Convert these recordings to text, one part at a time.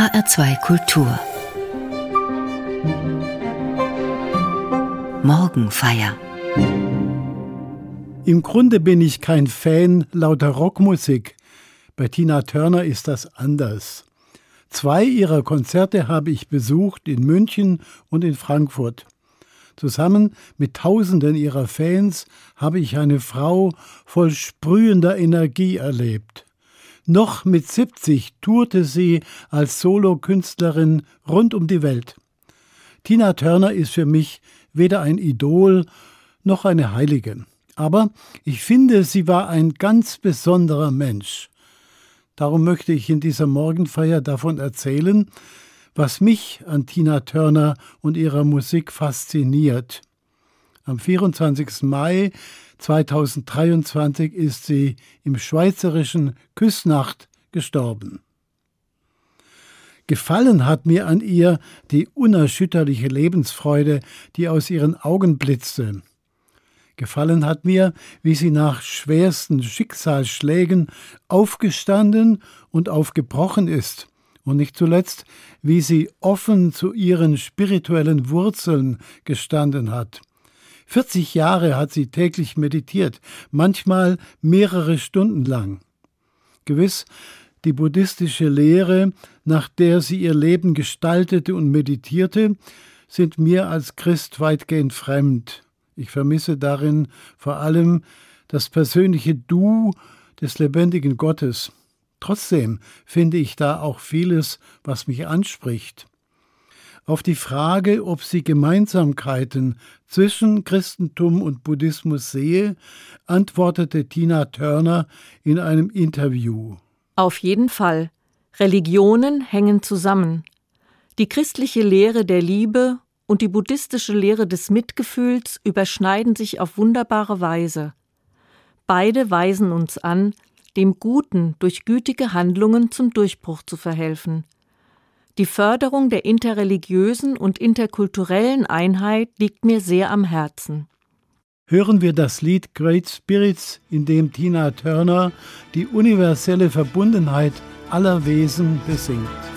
HR2 Kultur Morgenfeier Im Grunde bin ich kein Fan lauter Rockmusik. Bei Tina Turner ist das anders. Zwei ihrer Konzerte habe ich besucht in München und in Frankfurt. Zusammen mit Tausenden ihrer Fans habe ich eine Frau voll sprühender Energie erlebt. Noch mit 70 tourte sie als Solokünstlerin rund um die Welt. Tina Turner ist für mich weder ein Idol noch eine Heilige. Aber ich finde, sie war ein ganz besonderer Mensch. Darum möchte ich in dieser Morgenfeier davon erzählen, was mich an Tina Turner und ihrer Musik fasziniert. Am 24. Mai 2023 ist sie im schweizerischen Küsnacht gestorben. Gefallen hat mir an ihr die unerschütterliche Lebensfreude, die aus ihren Augen blitzte. Gefallen hat mir, wie sie nach schwersten Schicksalsschlägen aufgestanden und aufgebrochen ist, und nicht zuletzt, wie sie offen zu ihren spirituellen Wurzeln gestanden hat. 40 Jahre hat sie täglich meditiert, manchmal mehrere Stunden lang. Gewiss, die buddhistische Lehre, nach der sie ihr Leben gestaltete und meditierte, sind mir als Christ weitgehend fremd. Ich vermisse darin vor allem das persönliche Du des lebendigen Gottes. Trotzdem finde ich da auch vieles, was mich anspricht. Auf die Frage, ob sie Gemeinsamkeiten zwischen Christentum und Buddhismus sehe, antwortete Tina Turner in einem Interview. Auf jeden Fall. Religionen hängen zusammen. Die christliche Lehre der Liebe und die buddhistische Lehre des Mitgefühls überschneiden sich auf wunderbare Weise. Beide weisen uns an, dem Guten durch gütige Handlungen zum Durchbruch zu verhelfen. Die Förderung der interreligiösen und interkulturellen Einheit liegt mir sehr am Herzen. Hören wir das Lied Great Spirits, in dem Tina Turner die universelle Verbundenheit aller Wesen besingt.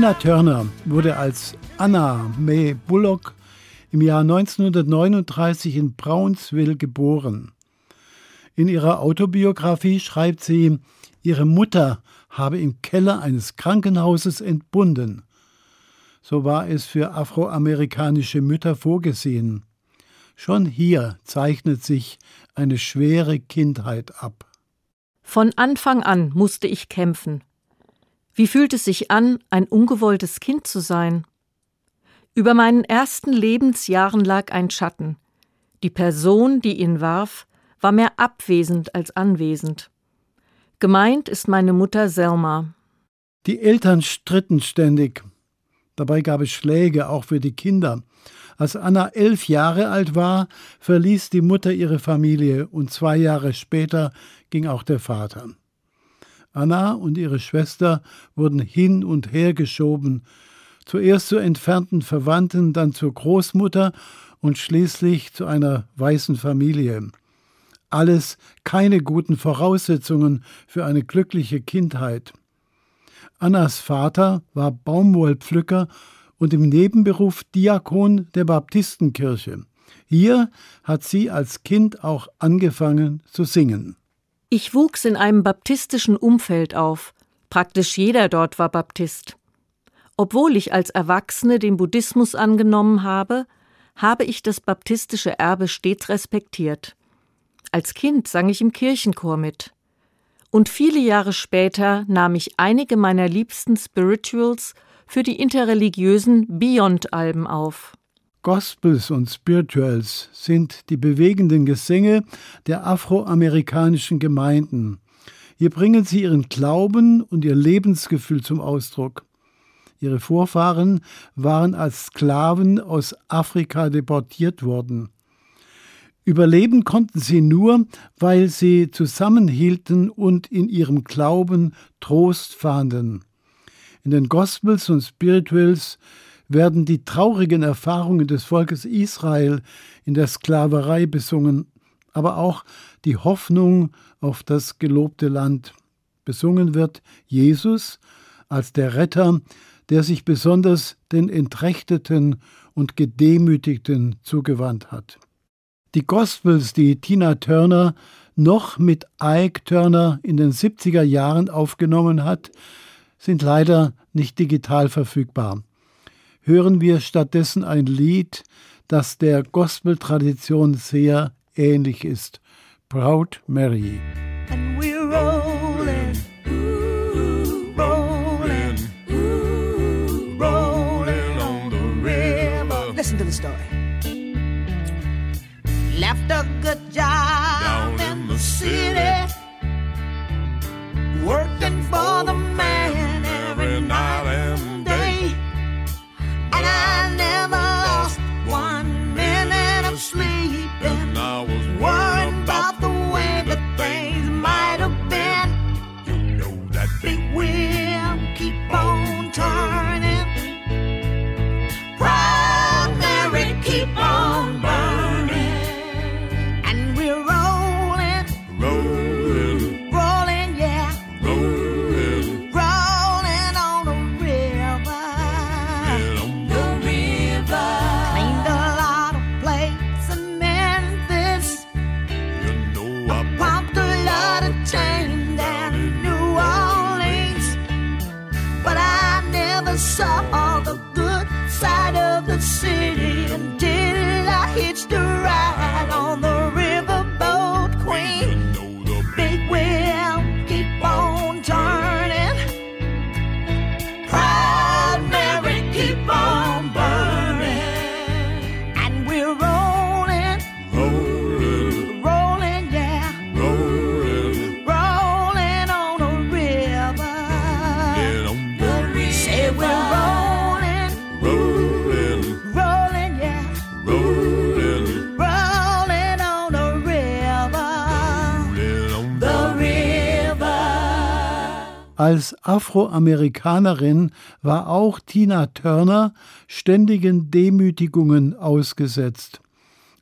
Tina Turner wurde als Anna Mae Bullock im Jahr 1939 in Brownsville geboren. In ihrer Autobiografie schreibt sie, ihre Mutter habe im Keller eines Krankenhauses entbunden. So war es für afroamerikanische Mütter vorgesehen. Schon hier zeichnet sich eine schwere Kindheit ab. Von Anfang an musste ich kämpfen. Wie fühlt es sich an, ein ungewolltes Kind zu sein? Über meinen ersten Lebensjahren lag ein Schatten. Die Person, die ihn warf, war mehr abwesend als anwesend. Gemeint ist meine Mutter Selma. Die Eltern stritten ständig. Dabei gab es Schläge auch für die Kinder. Als Anna elf Jahre alt war, verließ die Mutter ihre Familie und zwei Jahre später ging auch der Vater. Anna und ihre Schwester wurden hin und her geschoben, zuerst zu entfernten Verwandten, dann zur Großmutter und schließlich zu einer weißen Familie. Alles keine guten Voraussetzungen für eine glückliche Kindheit. Annas Vater war Baumwollpflücker und im Nebenberuf Diakon der Baptistenkirche. Hier hat sie als Kind auch angefangen zu singen. Ich wuchs in einem baptistischen Umfeld auf. Praktisch jeder dort war Baptist. Obwohl ich als Erwachsene den Buddhismus angenommen habe, habe ich das baptistische Erbe stets respektiert. Als Kind sang ich im Kirchenchor mit. Und viele Jahre später nahm ich einige meiner liebsten Spirituals für die interreligiösen Beyond-Alben auf. Gospels und Spirituals sind die bewegenden Gesänge der afroamerikanischen Gemeinden. Hier bringen sie ihren Glauben und ihr Lebensgefühl zum Ausdruck. Ihre Vorfahren waren als Sklaven aus Afrika deportiert worden. Überleben konnten sie nur, weil sie zusammenhielten und in ihrem Glauben Trost fanden. In den Gospels und Spirituals werden die traurigen Erfahrungen des Volkes Israel in der Sklaverei besungen, aber auch die Hoffnung auf das gelobte Land. Besungen wird Jesus als der Retter, der sich besonders den Entrechteten und Gedemütigten zugewandt hat. Die Gospels, die Tina Turner noch mit Ike Turner in den 70er Jahren aufgenommen hat, sind leider nicht digital verfügbar hören wir stattdessen ein Lied, das der Gospel-Tradition sehr ähnlich ist. Proud Mary. And we're rolling, Als Afroamerikanerin war auch Tina Turner ständigen Demütigungen ausgesetzt.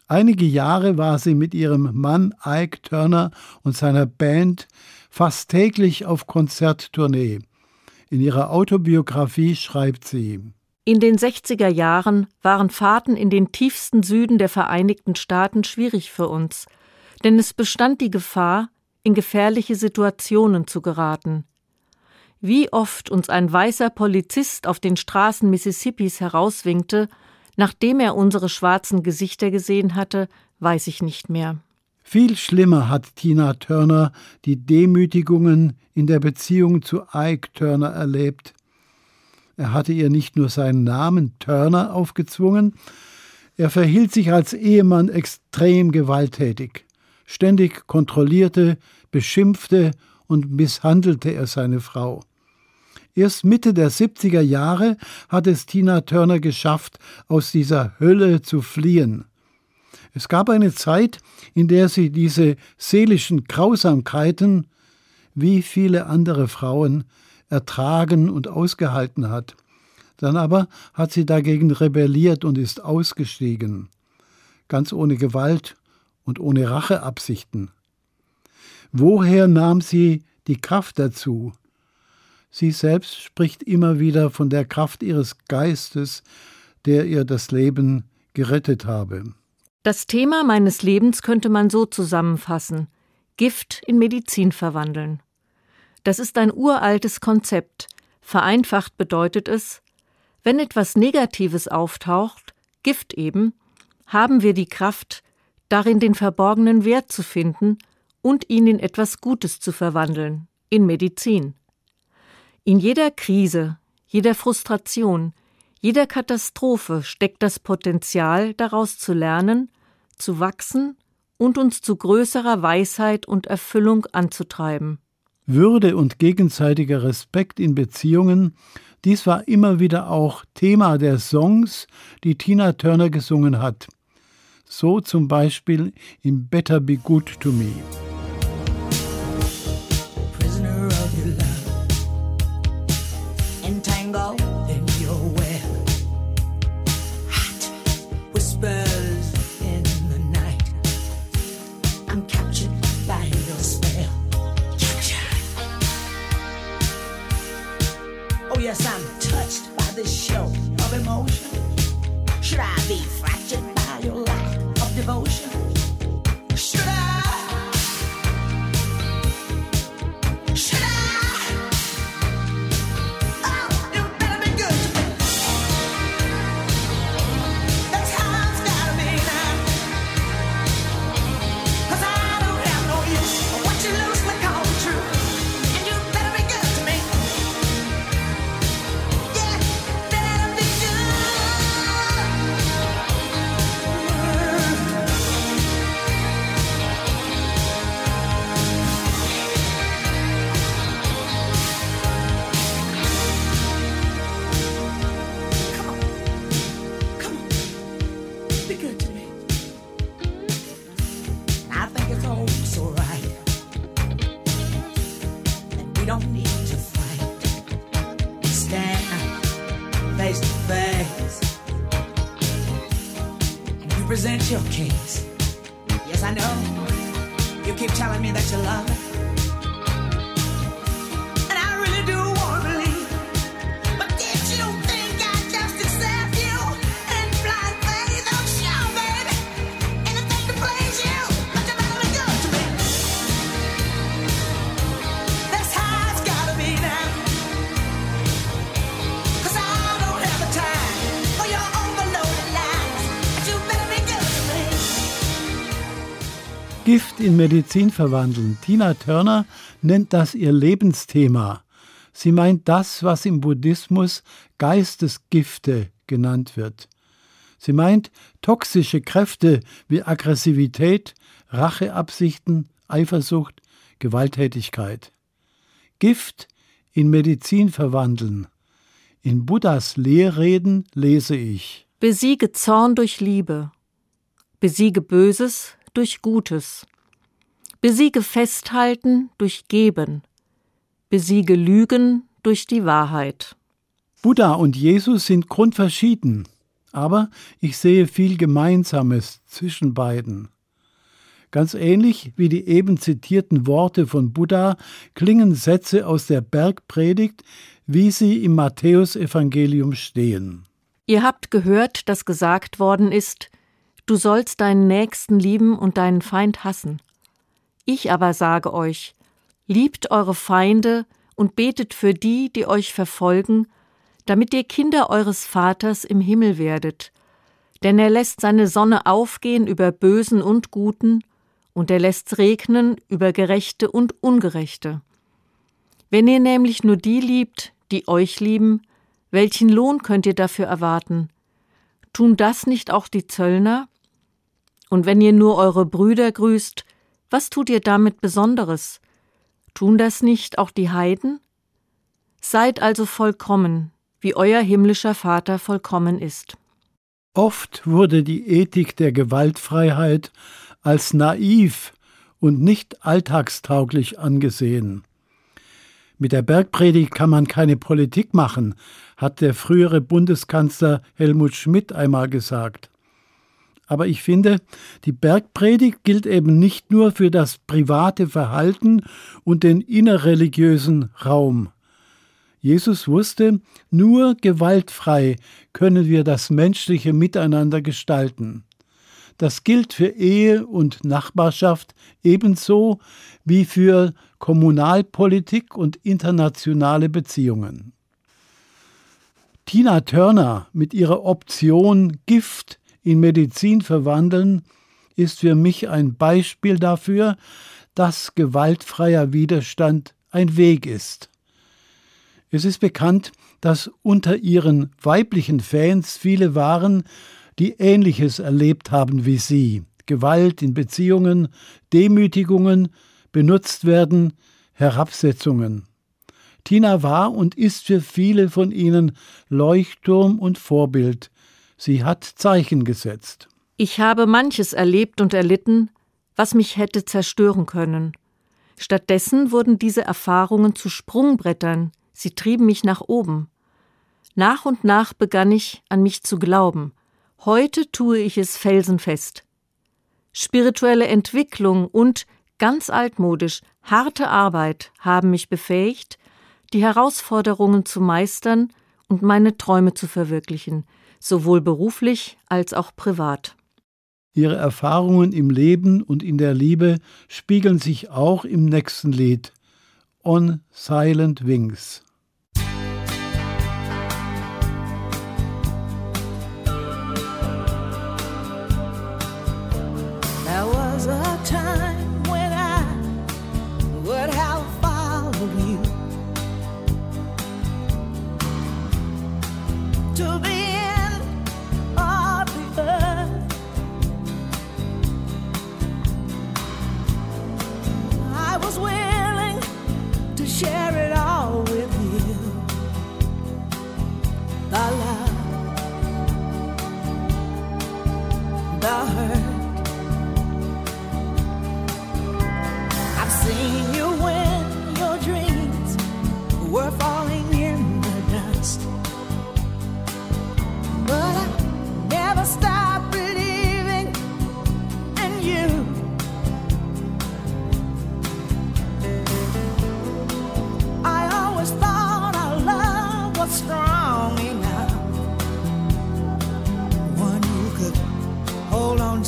Einige Jahre war sie mit ihrem Mann Ike Turner und seiner Band fast täglich auf Konzerttournee. In ihrer Autobiografie schreibt sie In den 60er Jahren waren Fahrten in den tiefsten Süden der Vereinigten Staaten schwierig für uns, denn es bestand die Gefahr, in gefährliche Situationen zu geraten. Wie oft uns ein weißer Polizist auf den Straßen Mississippis herauswinkte, nachdem er unsere schwarzen Gesichter gesehen hatte, weiß ich nicht mehr. Viel schlimmer hat Tina Turner die Demütigungen in der Beziehung zu Ike Turner erlebt. Er hatte ihr nicht nur seinen Namen Turner aufgezwungen, er verhielt sich als Ehemann extrem gewalttätig. Ständig kontrollierte, beschimpfte und misshandelte er seine Frau. Erst Mitte der 70er Jahre hat es Tina Turner geschafft, aus dieser Hölle zu fliehen. Es gab eine Zeit, in der sie diese seelischen Grausamkeiten, wie viele andere Frauen, ertragen und ausgehalten hat. Dann aber hat sie dagegen rebelliert und ist ausgestiegen, ganz ohne Gewalt und ohne Racheabsichten. Woher nahm sie die Kraft dazu? Sie selbst spricht immer wieder von der Kraft ihres Geistes, der ihr das Leben gerettet habe. Das Thema meines Lebens könnte man so zusammenfassen Gift in Medizin verwandeln. Das ist ein uraltes Konzept. Vereinfacht bedeutet es, wenn etwas Negatives auftaucht, Gift eben, haben wir die Kraft, darin den verborgenen Wert zu finden und ihn in etwas Gutes zu verwandeln, in Medizin. In jeder Krise, jeder Frustration, jeder Katastrophe steckt das Potenzial, daraus zu lernen, zu wachsen und uns zu größerer Weisheit und Erfüllung anzutreiben. Würde und gegenseitiger Respekt in Beziehungen, dies war immer wieder auch Thema der Songs, die Tina Turner gesungen hat. So zum Beispiel in Better Be Good to Me. Try. In Medizin verwandeln. Tina Turner nennt das ihr Lebensthema. Sie meint das, was im Buddhismus Geistesgifte genannt wird. Sie meint toxische Kräfte wie Aggressivität, Racheabsichten, Eifersucht, Gewalttätigkeit. Gift in Medizin verwandeln. In Buddhas Lehrreden lese ich. Besiege Zorn durch Liebe. Besiege Böses durch Gutes. Besiege Festhalten durch Geben. Besiege Lügen durch die Wahrheit. Buddha und Jesus sind grundverschieden, aber ich sehe viel Gemeinsames zwischen beiden. Ganz ähnlich wie die eben zitierten Worte von Buddha klingen Sätze aus der Bergpredigt, wie sie im Matthäusevangelium stehen. Ihr habt gehört, dass gesagt worden ist, du sollst deinen Nächsten lieben und deinen Feind hassen. Ich aber sage euch, liebt eure Feinde und betet für die, die euch verfolgen, damit ihr Kinder eures Vaters im Himmel werdet. Denn er lässt seine Sonne aufgehen über Bösen und Guten, und er lässt regnen über Gerechte und Ungerechte. Wenn ihr nämlich nur die liebt, die euch lieben, welchen Lohn könnt ihr dafür erwarten? Tun das nicht auch die Zöllner? Und wenn ihr nur eure Brüder grüßt, was tut ihr damit Besonderes? Tun das nicht auch die Heiden? Seid also vollkommen, wie euer himmlischer Vater vollkommen ist. Oft wurde die Ethik der Gewaltfreiheit als naiv und nicht alltagstauglich angesehen. Mit der Bergpredigt kann man keine Politik machen, hat der frühere Bundeskanzler Helmut Schmidt einmal gesagt. Aber ich finde, die Bergpredigt gilt eben nicht nur für das private Verhalten und den innerreligiösen Raum. Jesus wusste, nur gewaltfrei können wir das menschliche Miteinander gestalten. Das gilt für Ehe und Nachbarschaft ebenso wie für Kommunalpolitik und internationale Beziehungen. Tina Turner mit ihrer Option Gift in Medizin verwandeln ist für mich ein Beispiel dafür, dass gewaltfreier Widerstand ein Weg ist. Es ist bekannt, dass unter ihren weiblichen Fans viele waren, die Ähnliches erlebt haben wie sie. Gewalt in Beziehungen, Demütigungen, benutzt werden, Herabsetzungen. Tina war und ist für viele von ihnen Leuchtturm und Vorbild. Sie hat Zeichen gesetzt. Ich habe manches erlebt und erlitten, was mich hätte zerstören können. Stattdessen wurden diese Erfahrungen zu Sprungbrettern, sie trieben mich nach oben. Nach und nach begann ich an mich zu glauben. Heute tue ich es felsenfest. Spirituelle Entwicklung und, ganz altmodisch, harte Arbeit haben mich befähigt, die Herausforderungen zu meistern und meine Träume zu verwirklichen, sowohl beruflich als auch privat. Ihre Erfahrungen im Leben und in der Liebe spiegeln sich auch im nächsten Lied On Silent Wings.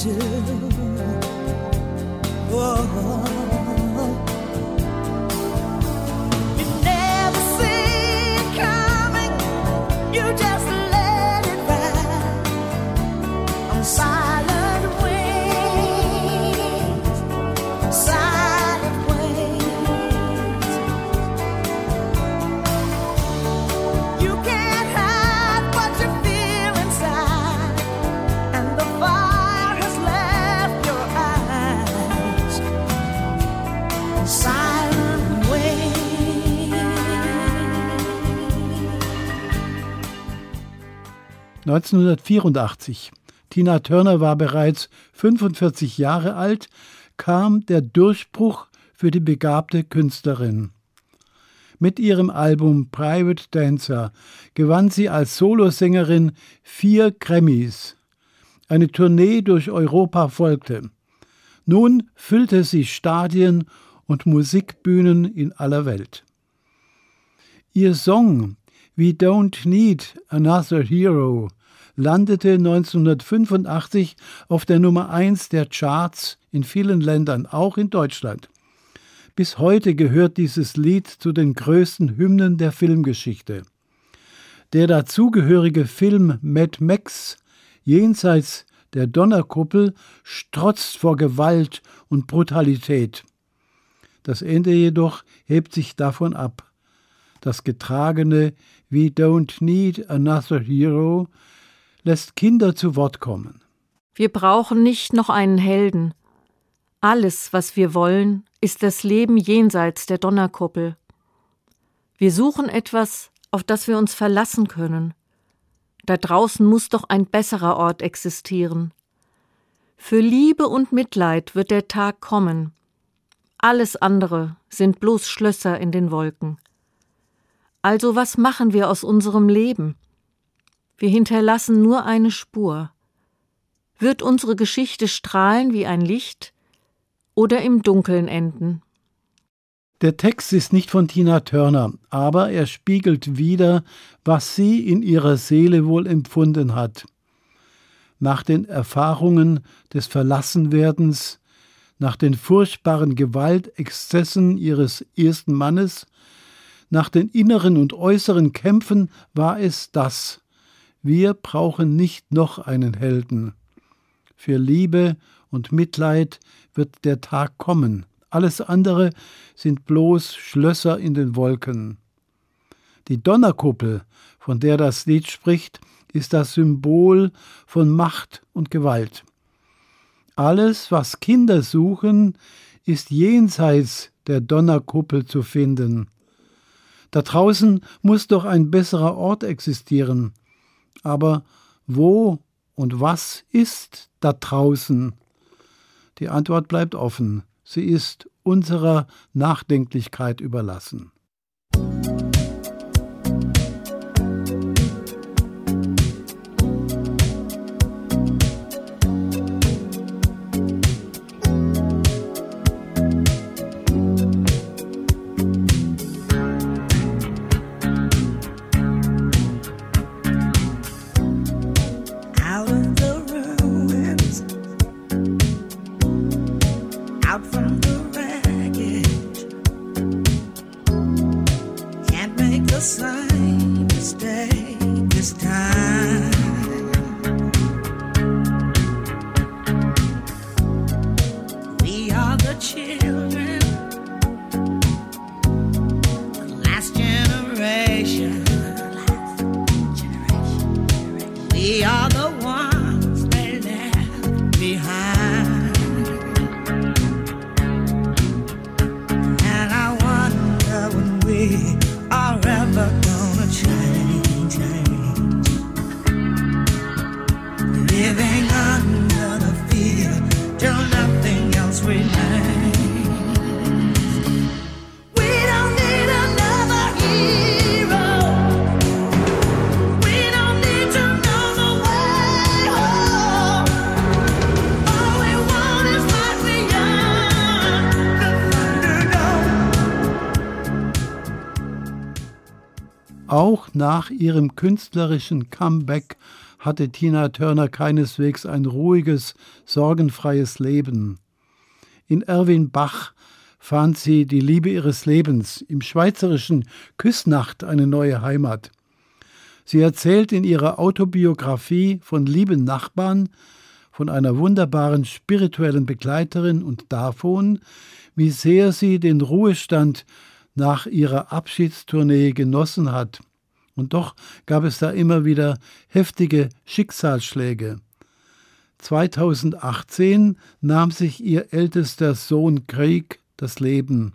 until 1984. Tina Turner war bereits 45 Jahre alt, kam der Durchbruch für die begabte Künstlerin. Mit ihrem Album Private Dancer gewann sie als Solosängerin vier Grammys. Eine Tournee durch Europa folgte. Nun füllte sie Stadien und Musikbühnen in aller Welt. Ihr Song We Don't Need Another Hero landete 1985 auf der Nummer 1 der Charts in vielen Ländern, auch in Deutschland. Bis heute gehört dieses Lied zu den größten Hymnen der Filmgeschichte. Der dazugehörige Film Mad Max jenseits der Donnerkuppel strotzt vor Gewalt und Brutalität. Das Ende jedoch hebt sich davon ab. Das getragene We don't need another hero lässt Kinder zu Wort kommen. Wir brauchen nicht noch einen Helden. Alles, was wir wollen, ist das Leben jenseits der Donnerkuppel. Wir suchen etwas, auf das wir uns verlassen können. Da draußen muss doch ein besserer Ort existieren. Für Liebe und Mitleid wird der Tag kommen. Alles andere sind bloß Schlösser in den Wolken. Also was machen wir aus unserem Leben? Wir hinterlassen nur eine Spur. Wird unsere Geschichte strahlen wie ein Licht oder im Dunkeln enden? Der Text ist nicht von Tina Turner, aber er spiegelt wider, was sie in ihrer Seele wohl empfunden hat. Nach den Erfahrungen des Verlassenwerdens, nach den furchtbaren Gewaltexzessen ihres ersten Mannes, nach den inneren und äußeren Kämpfen war es das. Wir brauchen nicht noch einen Helden. Für Liebe und Mitleid wird der Tag kommen. Alles andere sind bloß Schlösser in den Wolken. Die Donnerkuppel, von der das Lied spricht, ist das Symbol von Macht und Gewalt. Alles, was Kinder suchen, ist jenseits der Donnerkuppel zu finden. Da draußen muss doch ein besserer Ort existieren. Aber wo und was ist da draußen? Die Antwort bleibt offen. Sie ist unserer Nachdenklichkeit überlassen. We are the nach ihrem künstlerischen Comeback hatte Tina Turner keineswegs ein ruhiges, sorgenfreies Leben. In Erwin Bach fand sie die Liebe ihres Lebens, im schweizerischen Küssnacht eine neue Heimat. Sie erzählt in ihrer Autobiografie von lieben Nachbarn, von einer wunderbaren spirituellen Begleiterin und davon, wie sehr sie den Ruhestand nach ihrer Abschiedstournee genossen hat. Und doch gab es da immer wieder heftige Schicksalsschläge. 2018 nahm sich ihr ältester Sohn Craig das Leben.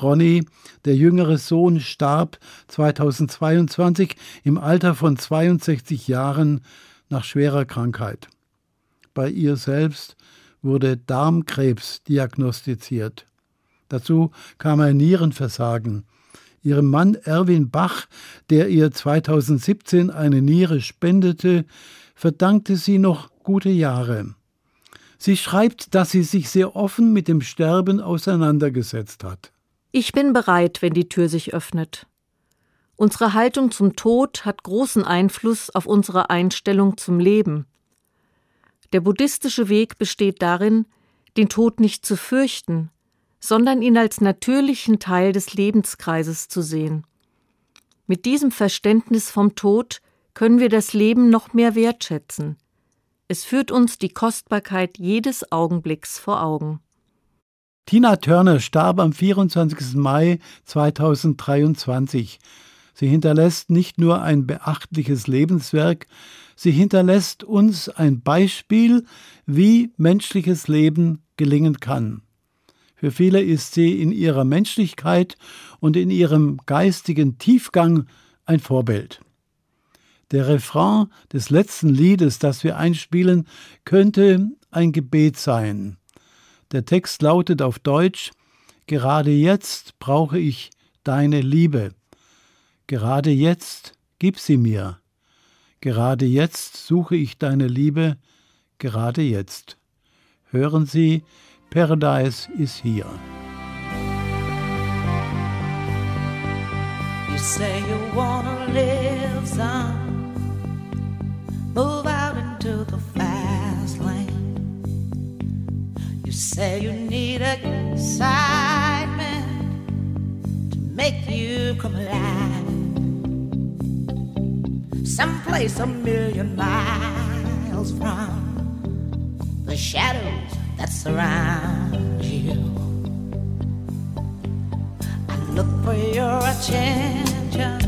Ronny, der jüngere Sohn, starb 2022 im Alter von 62 Jahren nach schwerer Krankheit. Bei ihr selbst wurde Darmkrebs diagnostiziert. Dazu kam ein Nierenversagen. Ihrem Mann Erwin Bach, der ihr 2017 eine Niere spendete, verdankte sie noch gute Jahre. Sie schreibt, dass sie sich sehr offen mit dem Sterben auseinandergesetzt hat. Ich bin bereit, wenn die Tür sich öffnet. Unsere Haltung zum Tod hat großen Einfluss auf unsere Einstellung zum Leben. Der buddhistische Weg besteht darin, den Tod nicht zu fürchten, sondern ihn als natürlichen Teil des Lebenskreises zu sehen. Mit diesem Verständnis vom Tod können wir das Leben noch mehr wertschätzen. Es führt uns die Kostbarkeit jedes Augenblicks vor Augen. Tina Turner starb am 24. Mai 2023. Sie hinterlässt nicht nur ein beachtliches Lebenswerk, sie hinterlässt uns ein Beispiel, wie menschliches Leben gelingen kann. Für viele ist sie in ihrer Menschlichkeit und in ihrem geistigen Tiefgang ein Vorbild. Der Refrain des letzten Liedes, das wir einspielen, könnte ein Gebet sein. Der Text lautet auf Deutsch Gerade jetzt brauche ich deine Liebe. Gerade jetzt gib sie mir. Gerade jetzt suche ich deine Liebe, gerade jetzt. Hören Sie, Paradise is here. You say you wanna live some, move out into the fast lane. You say you need excitement to make you come alive. Someplace a million miles from the shadows that surrounds you. I look for your attention.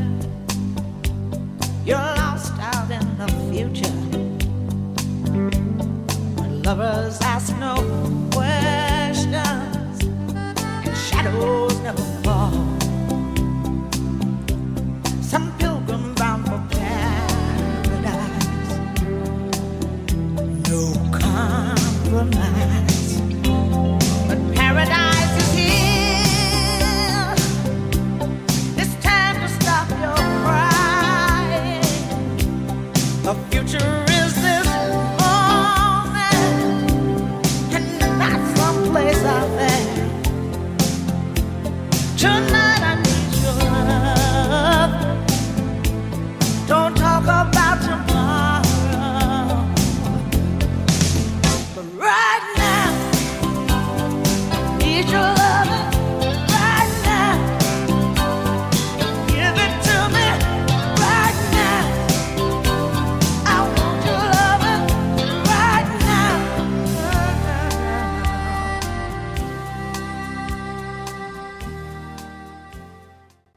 You're lost out in the future. When lovers ask no questions, and shadows never fall. Some pilgrims bound for paradise. No compromise.